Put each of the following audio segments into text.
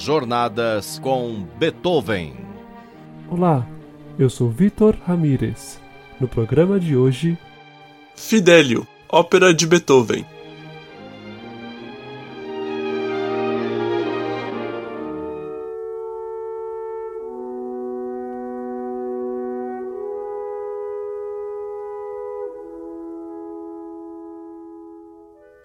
Jornadas com Beethoven. Olá, eu sou Vitor Ramírez. No programa de hoje, Fidélio, ópera de Beethoven.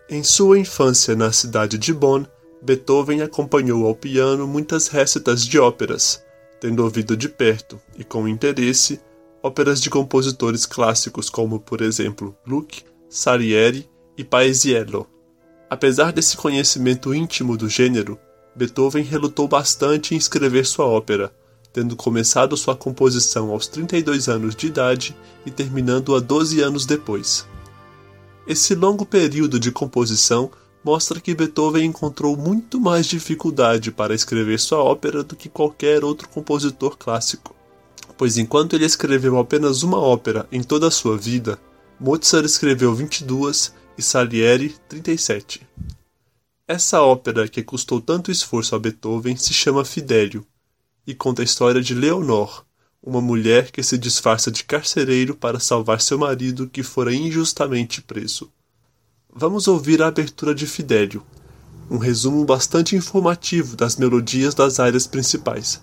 Em sua infância na cidade de Bonn, Beethoven acompanhou ao piano muitas récitas de óperas, tendo ouvido de perto e com interesse óperas de compositores clássicos como, por exemplo, Gluck, Salieri e Paesiello. Apesar desse conhecimento íntimo do gênero, Beethoven relutou bastante em escrever sua ópera, tendo começado sua composição aos 32 anos de idade e terminando-a 12 anos depois. Esse longo período de composição mostra que Beethoven encontrou muito mais dificuldade para escrever sua ópera do que qualquer outro compositor clássico, pois enquanto ele escreveu apenas uma ópera em toda a sua vida, Mozart escreveu 22 e Salieri 37. Essa ópera que custou tanto esforço a Beethoven se chama Fidélio e conta a história de Leonor, uma mulher que se disfarça de carcereiro para salvar seu marido que fora injustamente preso. Vamos ouvir a abertura de Fidélio, um resumo bastante informativo das melodias das áreas principais.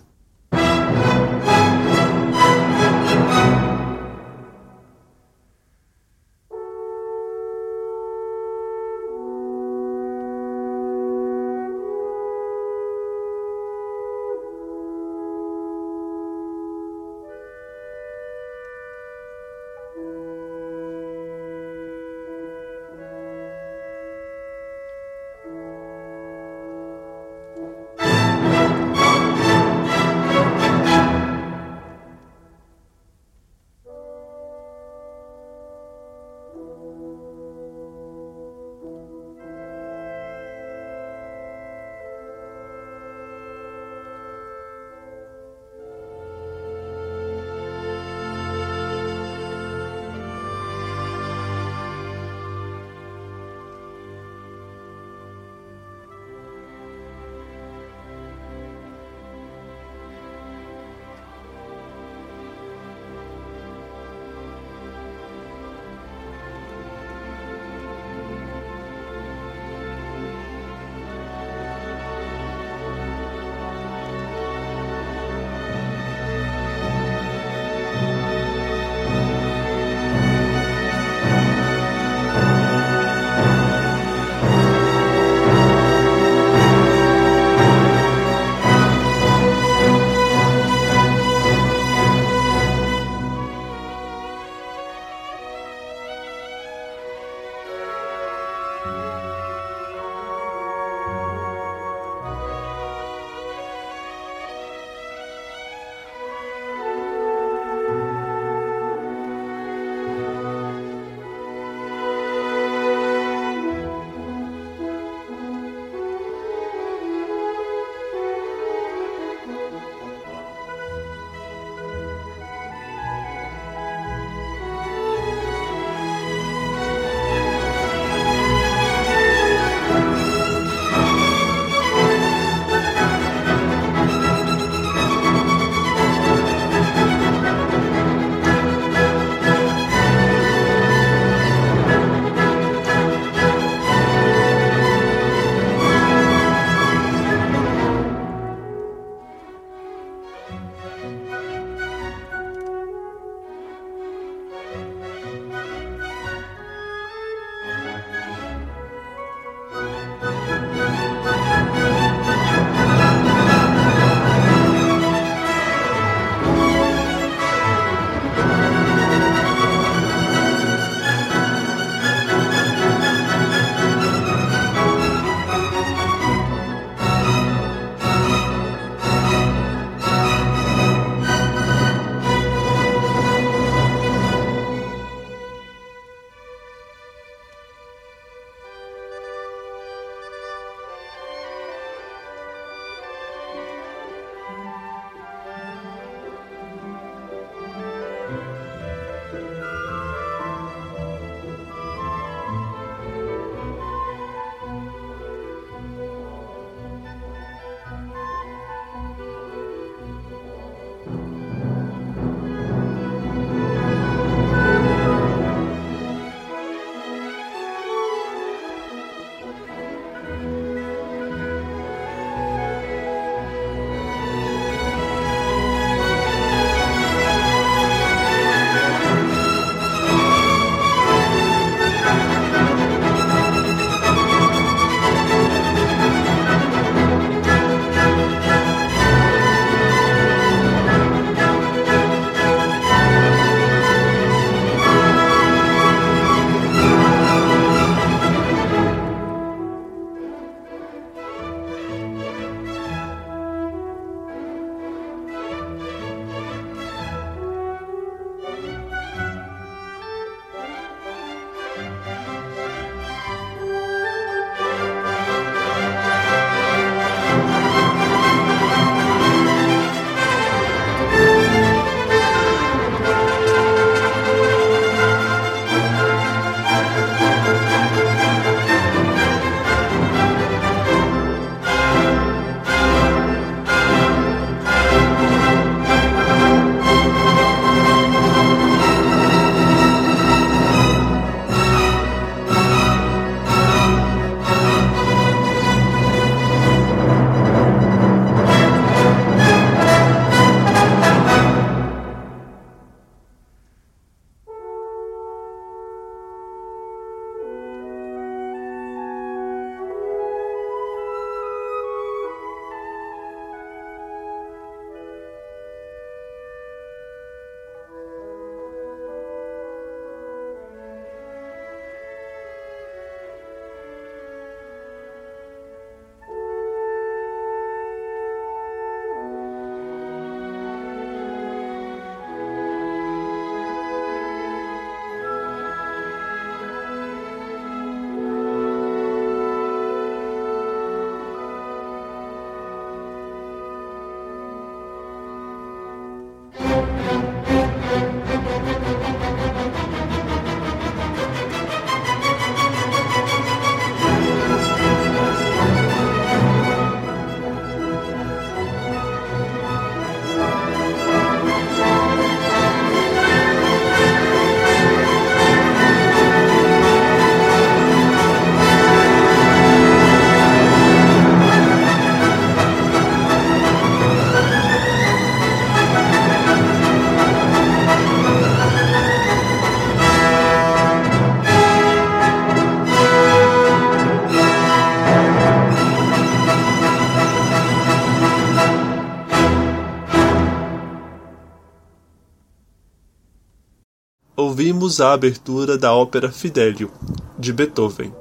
Ouvimos a abertura da ópera Fidelio, de Beethoven.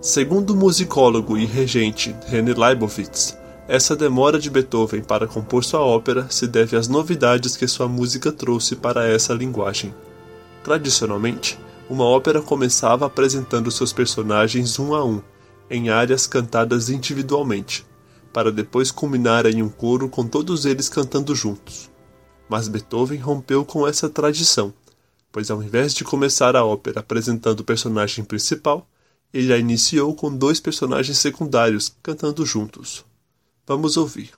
Segundo o musicólogo e regente René Leibovitz, essa demora de Beethoven para compor sua ópera se deve às novidades que sua música trouxe para essa linguagem. Tradicionalmente, uma ópera começava apresentando seus personagens um a um, em áreas cantadas individualmente, para depois culminar em um coro com todos eles cantando juntos. Mas Beethoven rompeu com essa tradição, pois ao invés de começar a ópera apresentando o personagem principal, ele a iniciou com dois personagens secundários cantando juntos. Vamos ouvir.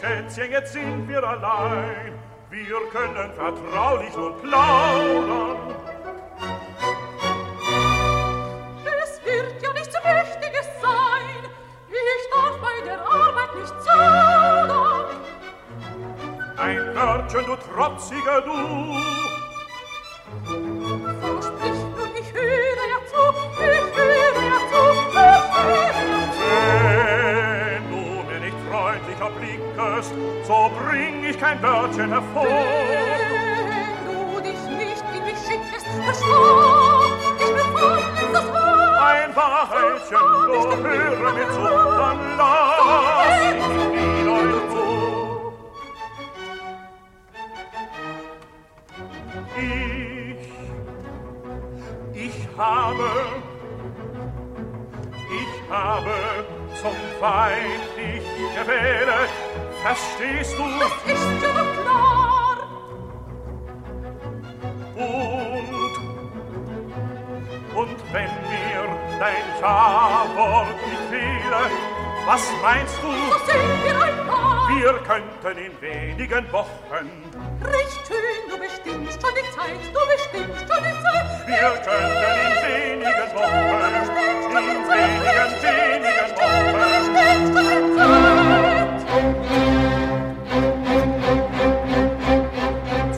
Schätzchen, jetzt sind wir allein. Wir können vertraulich plaudern. Wörtchen, du trotziger Du. So sprich nun, ich höre ja zu, ich höre ja zu, ich höre ja zu. Wenn du mir nicht freundlicher blickest, so bring ich kein Wörtchen hervor. Wenn du dich nicht in mich schickest, versprach ich mir vollends das Wort. Ein Wahrheitchen, so höre mir zu, dann lass ich wieder zu. Ich, habe zum Feind dich gewählt, verstehst du? Das ist ja doch klar. Und, und wenn mir dein Ja-Wort nicht fehle, was meinst So du? sind wir ein Paar. Wir könnten in wenigen Wochen, Recht schön, du bestimmst schon die Zeit, du schon die Zeit. wir könnten in wenigen Wochen, in wenigen, wenigen Wochen,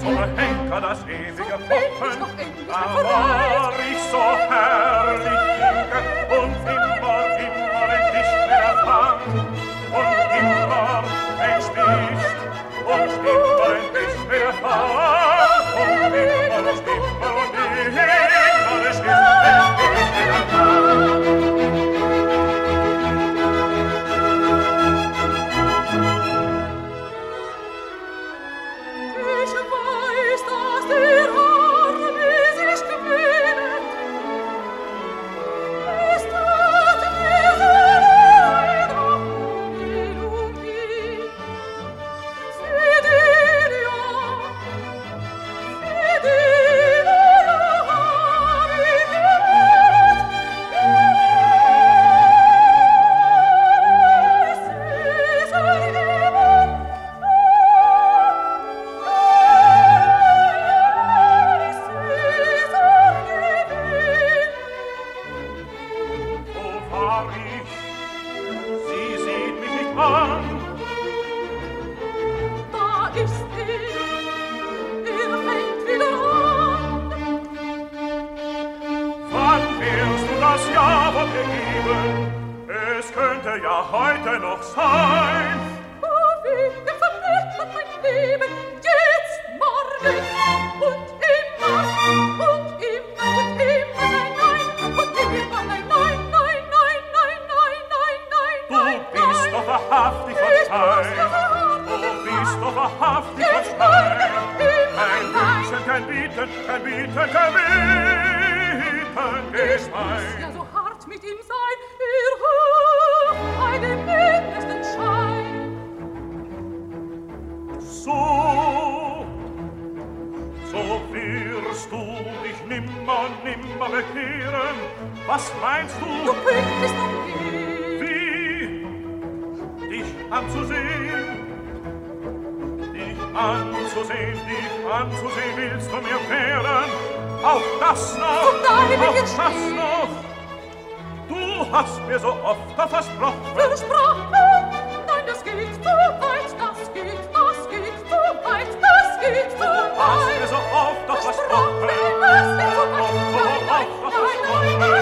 zum Henker das ewige Pochen, da war ich so herrlich anzusehen? Dich anzusehen, dich anzusehen willst du mir wehren? Auch das noch, jetzt das stehen. noch. Du hast mir so oft versprochen, Versprochen, nein, das geht zu weit, das geht, das geht zu weit, das geht zu hast mir weit. so oft Versprochen, das geht zu weit, nein, nein, nein, nein,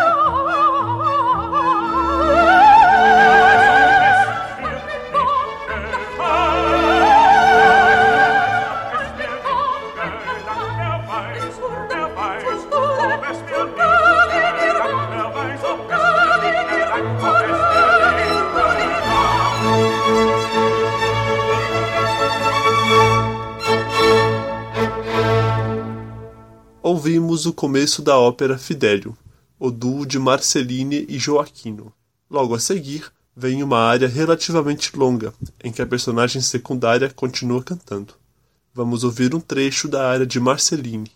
Ouvimos o começo da ópera Fidelio, o duo de Marceline e Joaquino. Logo a seguir, vem uma área relativamente longa, em que a personagem secundária continua cantando. Vamos ouvir um trecho da área de Marceline.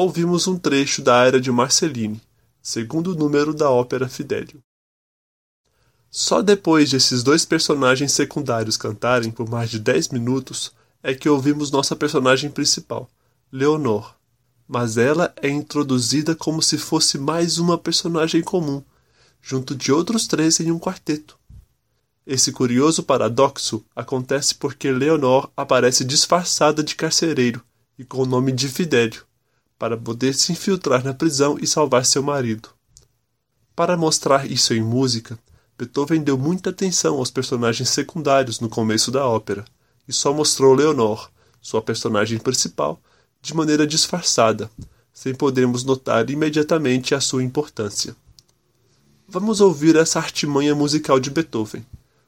Ouvimos um trecho da área de Marceline, segundo número da ópera Fidelio. Só depois desses dois personagens secundários cantarem por mais de dez minutos é que ouvimos nossa personagem principal, Leonor. Mas ela é introduzida como se fosse mais uma personagem comum, junto de outros três em um quarteto. Esse curioso paradoxo acontece porque Leonor aparece disfarçada de carcereiro e com o nome de Fidélio, para poder se infiltrar na prisão e salvar seu marido. Para mostrar isso em música, Beethoven deu muita atenção aos personagens secundários no começo da ópera e só mostrou Leonor, sua personagem principal, de maneira disfarçada, sem podermos notar imediatamente a sua importância. Vamos ouvir essa artimanha musical de Beethoven,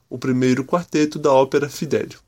o primeiro quarteto da ópera Fidelio.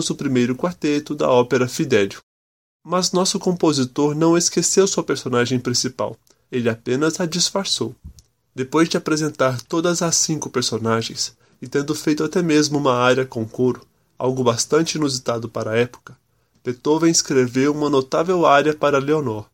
Ouvimos o primeiro quarteto da ópera Fidelio. Mas nosso compositor não esqueceu sua personagem principal, ele apenas a disfarçou. Depois de apresentar todas as cinco personagens, e tendo feito até mesmo uma área com coro, algo bastante inusitado para a época, Beethoven escreveu uma notável área para Leonor.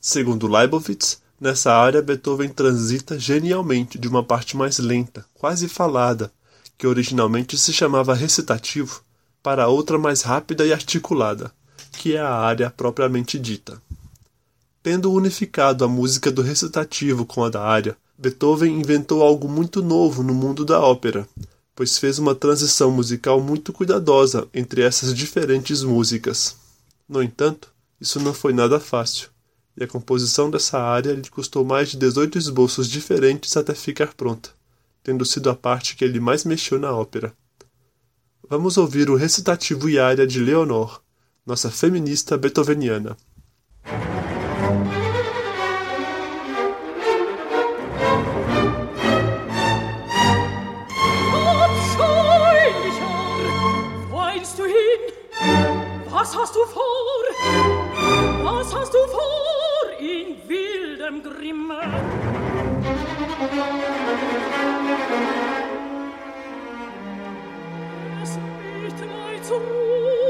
Segundo Leibowitz, nessa área Beethoven transita genialmente de uma parte mais lenta, quase falada, que originalmente se chamava recitativo, para outra mais rápida e articulada, que é a área propriamente dita. Tendo unificado a música do recitativo com a da área, Beethoven inventou algo muito novo no mundo da ópera, pois fez uma transição musical muito cuidadosa entre essas diferentes músicas. No entanto, isso não foi nada fácil, e a composição dessa área lhe custou mais de 18 esboços diferentes até ficar pronta, tendo sido a parte que ele mais mexeu na ópera. Vamos ouvir o recitativo e área de Leonor, nossa feminista beethoveniana. zu.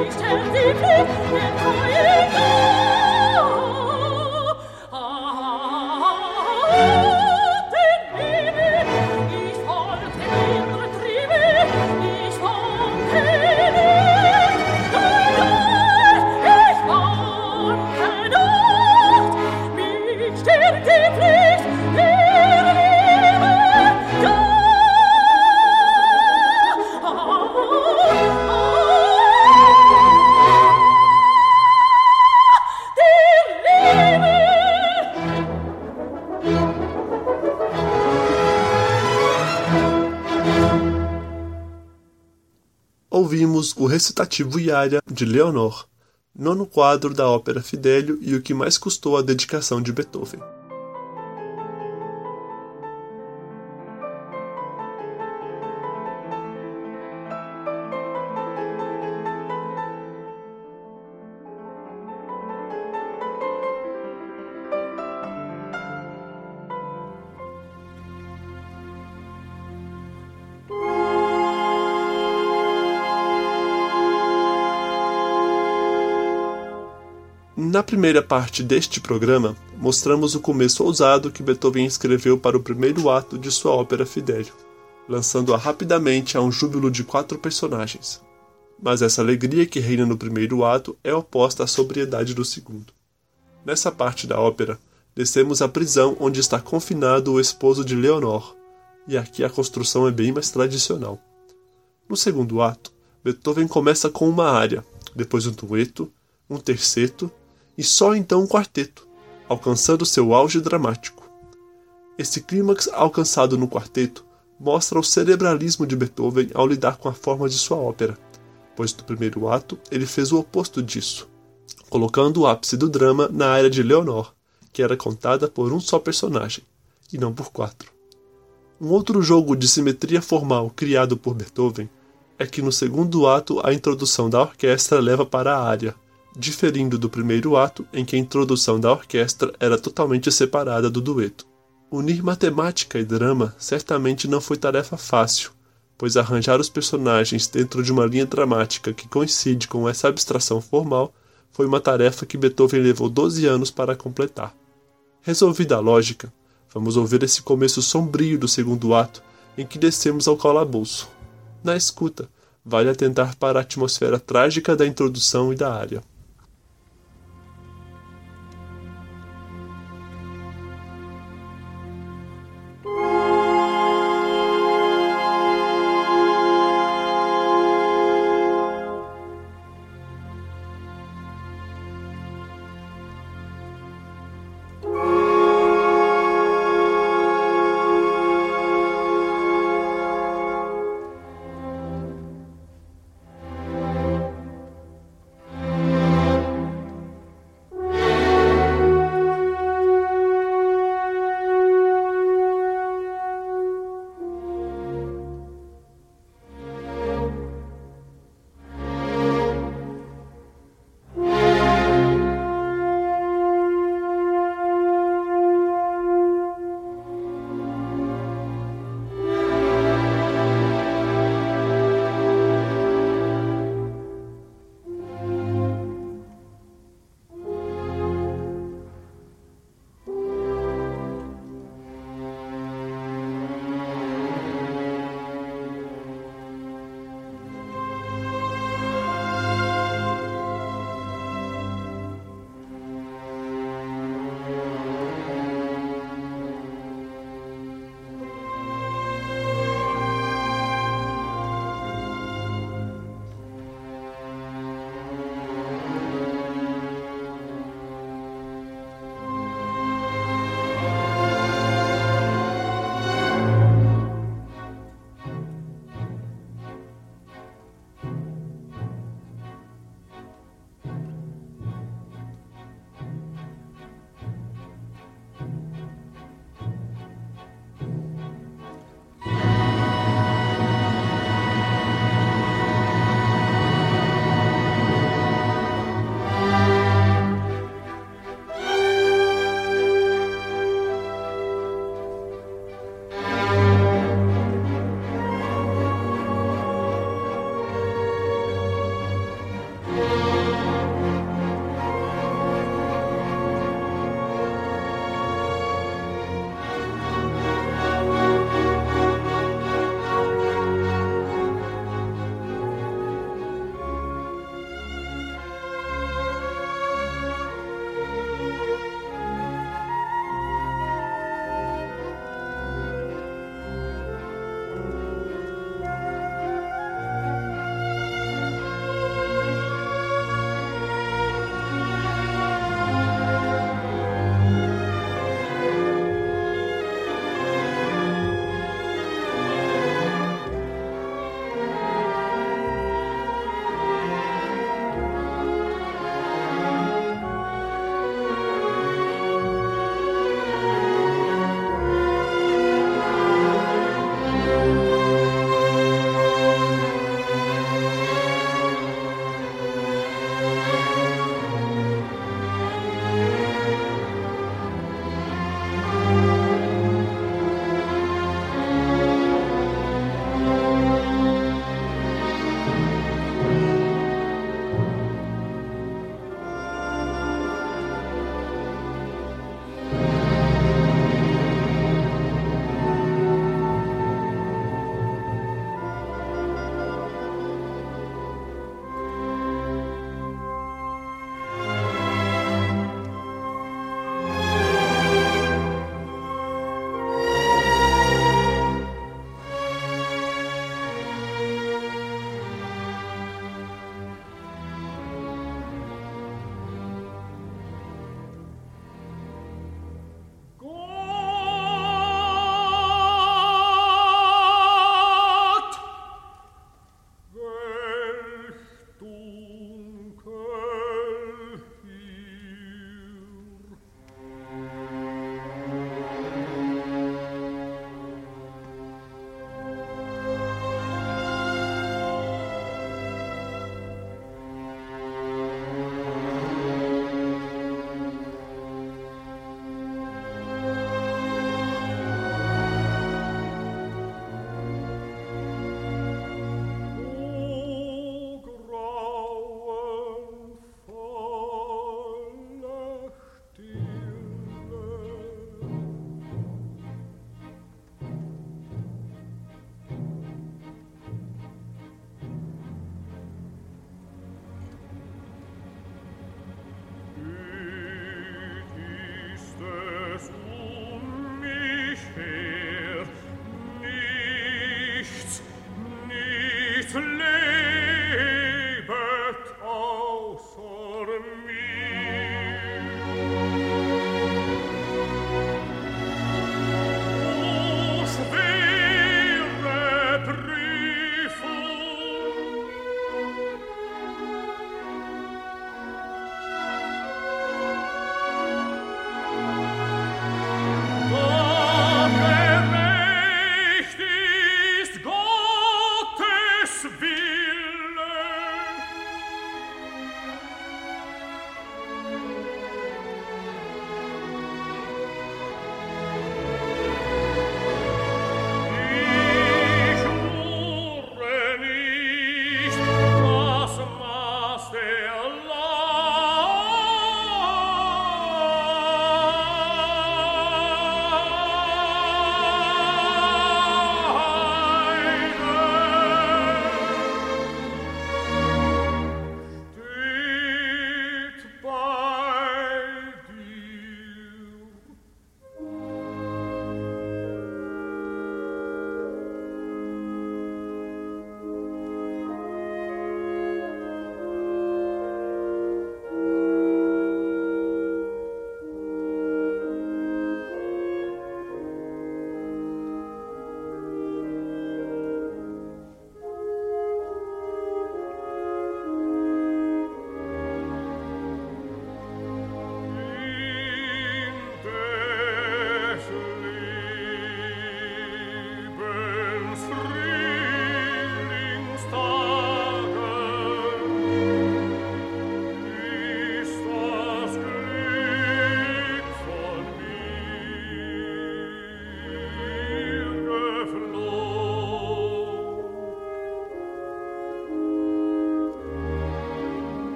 Ich sterbe sie, Recitativo Iária de Leonor, nono quadro da ópera Fidelio e o que mais custou a dedicação de Beethoven. Na primeira parte deste programa, mostramos o começo ousado que Beethoven escreveu para o primeiro ato de sua ópera Fidelio, lançando-a rapidamente a um júbilo de quatro personagens. Mas essa alegria que reina no primeiro ato é oposta à sobriedade do segundo. Nessa parte da ópera, descemos à prisão onde está confinado o esposo de Leonor, e aqui a construção é bem mais tradicional. No segundo ato, Beethoven começa com uma área, depois um dueto, um terceto e só então um quarteto, alcançando seu auge dramático. Esse clímax alcançado no quarteto mostra o cerebralismo de Beethoven ao lidar com a forma de sua ópera, pois no primeiro ato ele fez o oposto disso, colocando o ápice do drama na área de Leonor, que era contada por um só personagem, e não por quatro. Um outro jogo de simetria formal criado por Beethoven é que no segundo ato a introdução da orquestra leva para a área, diferindo do primeiro ato em que a introdução da orquestra era totalmente separada do dueto. Unir matemática e drama certamente não foi tarefa fácil, pois arranjar os personagens dentro de uma linha dramática que coincide com essa abstração formal foi uma tarefa que Beethoven levou 12 anos para completar. Resolvida a lógica, vamos ouvir esse começo sombrio do segundo ato em que descemos ao calabouço. Na escuta, vale atentar para a atmosfera trágica da introdução e da área.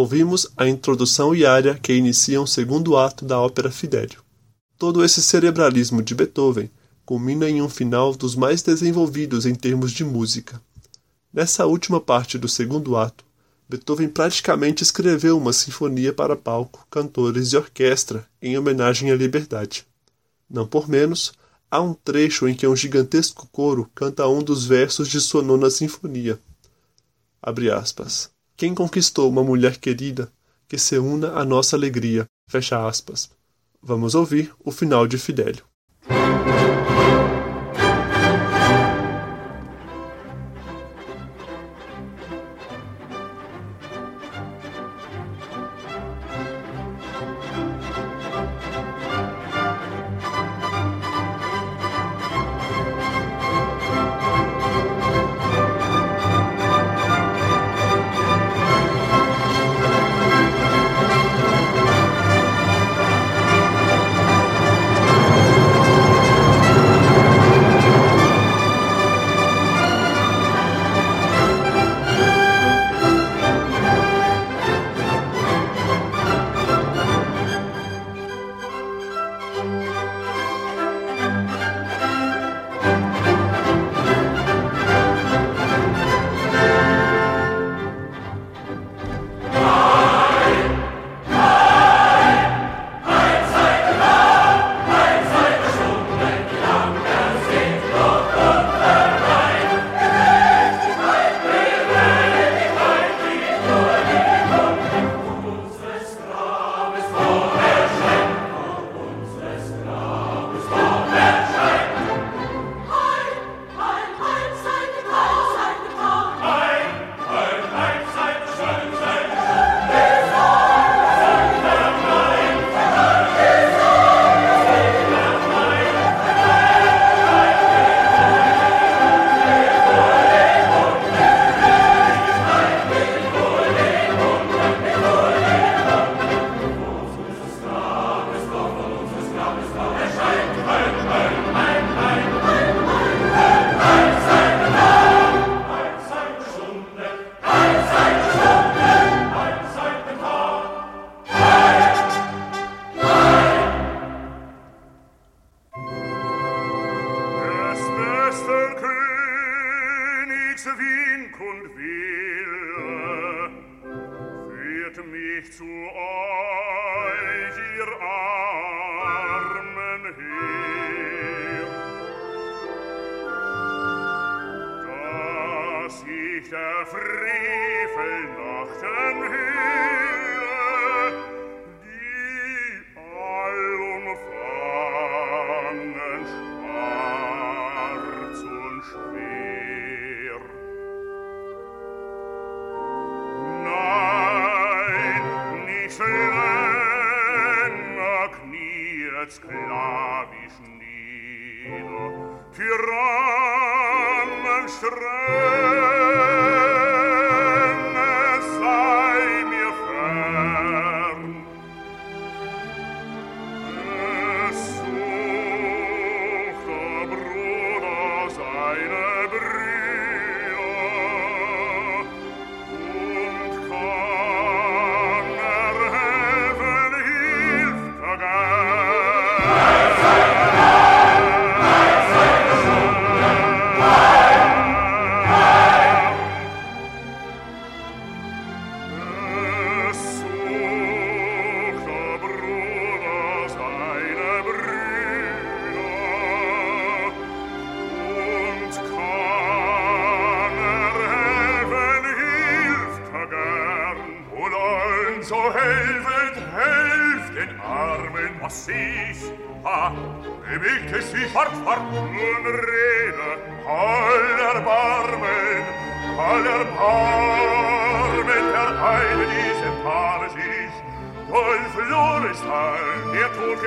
Ouvimos a introdução e área que iniciam o segundo ato da ópera Fidelio. Todo esse cerebralismo de Beethoven culmina em um final dos mais desenvolvidos em termos de música. Nessa última parte do segundo ato, Beethoven praticamente escreveu uma sinfonia para palco, cantores e orquestra em homenagem à liberdade. Não por menos, há um trecho em que um gigantesco coro canta um dos versos de sua nona sinfonia. Abre aspas. Quem conquistou uma mulher querida que se una à nossa alegria? Fecha aspas. Vamos ouvir o final de Fidélio.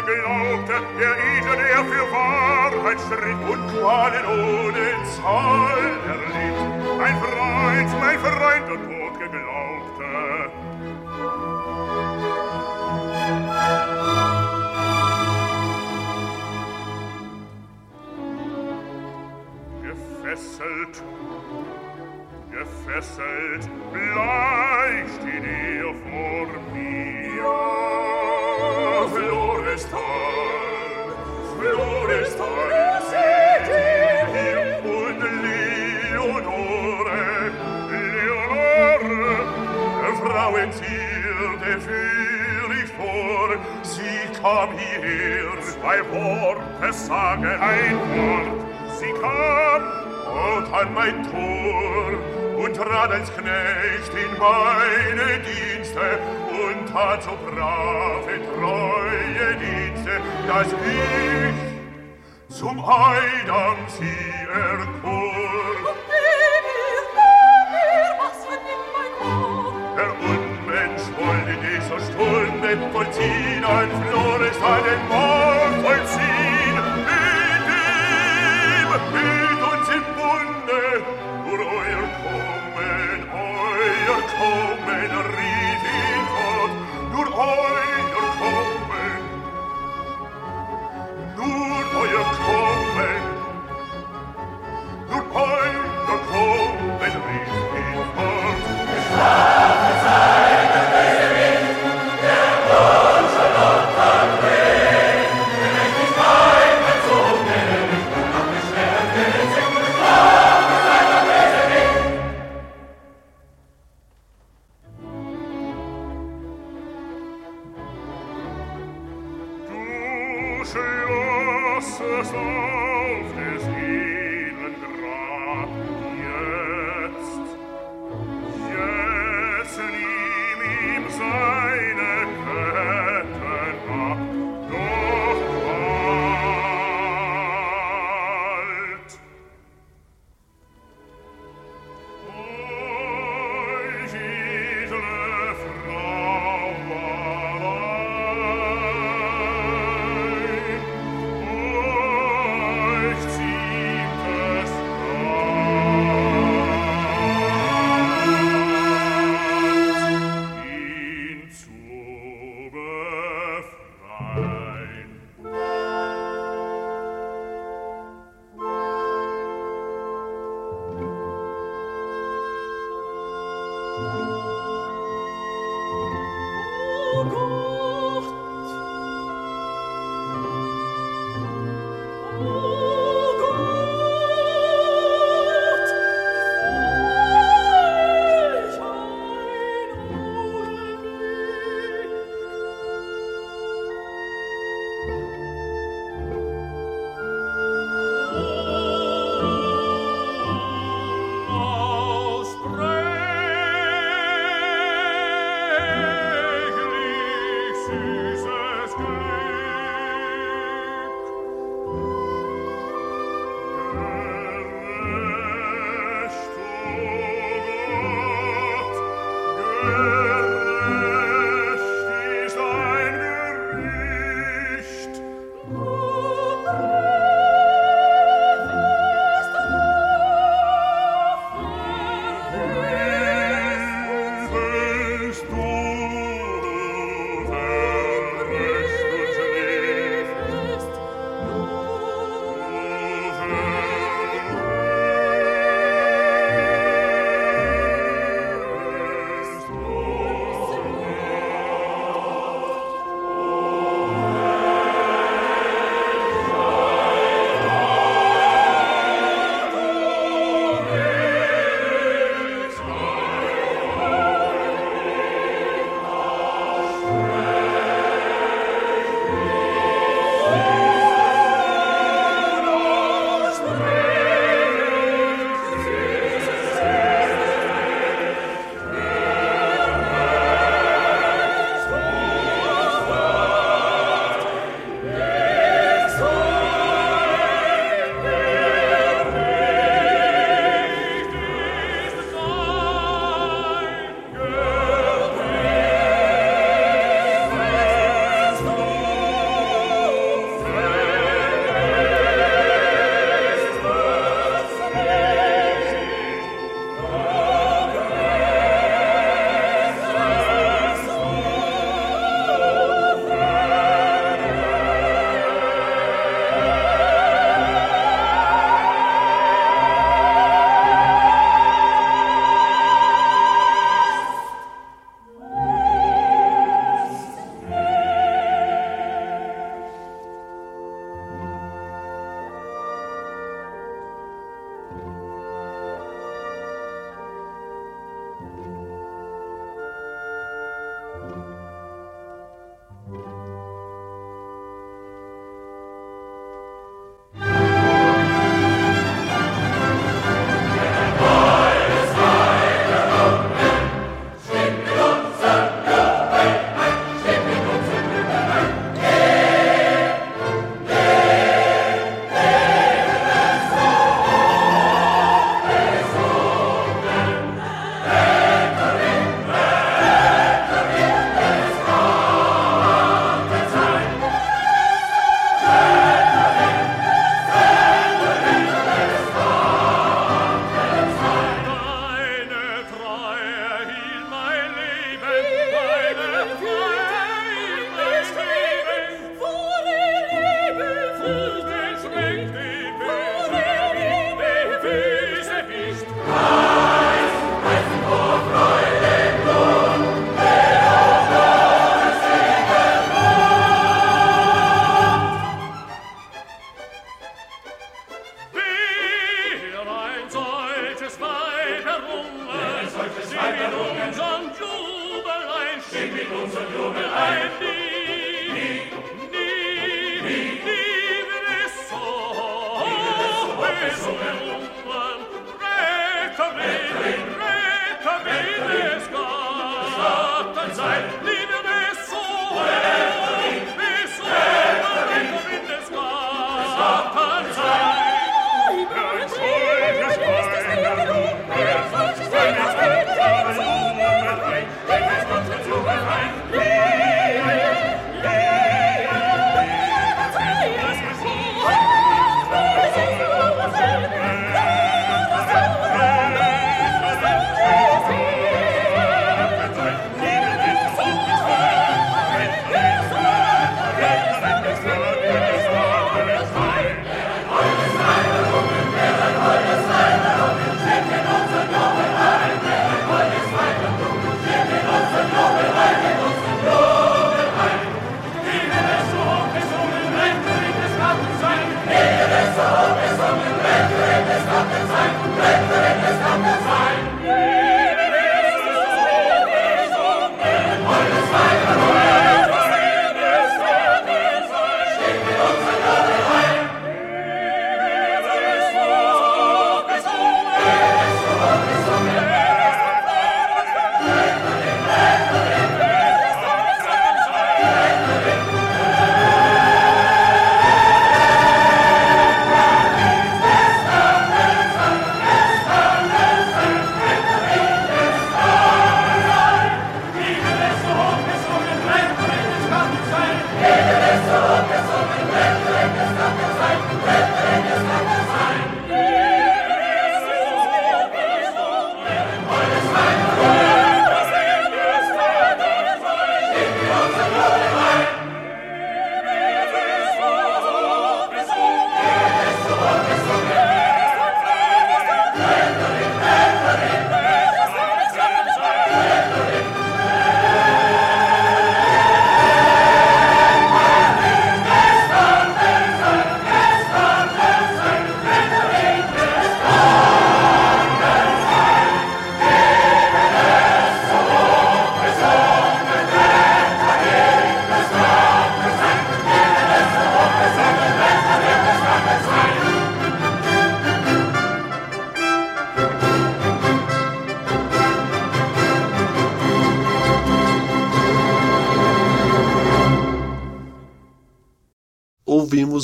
Geglaubte, der Edle, der für Wahrheit stritt und Qualen ohne Zahl erlitt. Mein Freund, mein Freund, der Tod geglaubte. Gefesselt gefesselt bleicht führ ich vor, sie kam hierher, zwei Worte sagen, ein Wort, sie kam und an mein Tor und trat als Knecht in meine Dienste und tat so brave, treue Dienste, dass ich zum Eidam sie erkor. I didn't morgen.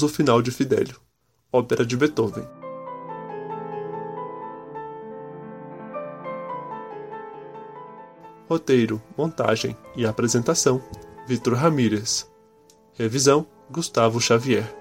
O final de Fidelio, ópera de Beethoven. Roteiro, montagem e apresentação: Vitor Ramírez. Revisão: Gustavo Xavier.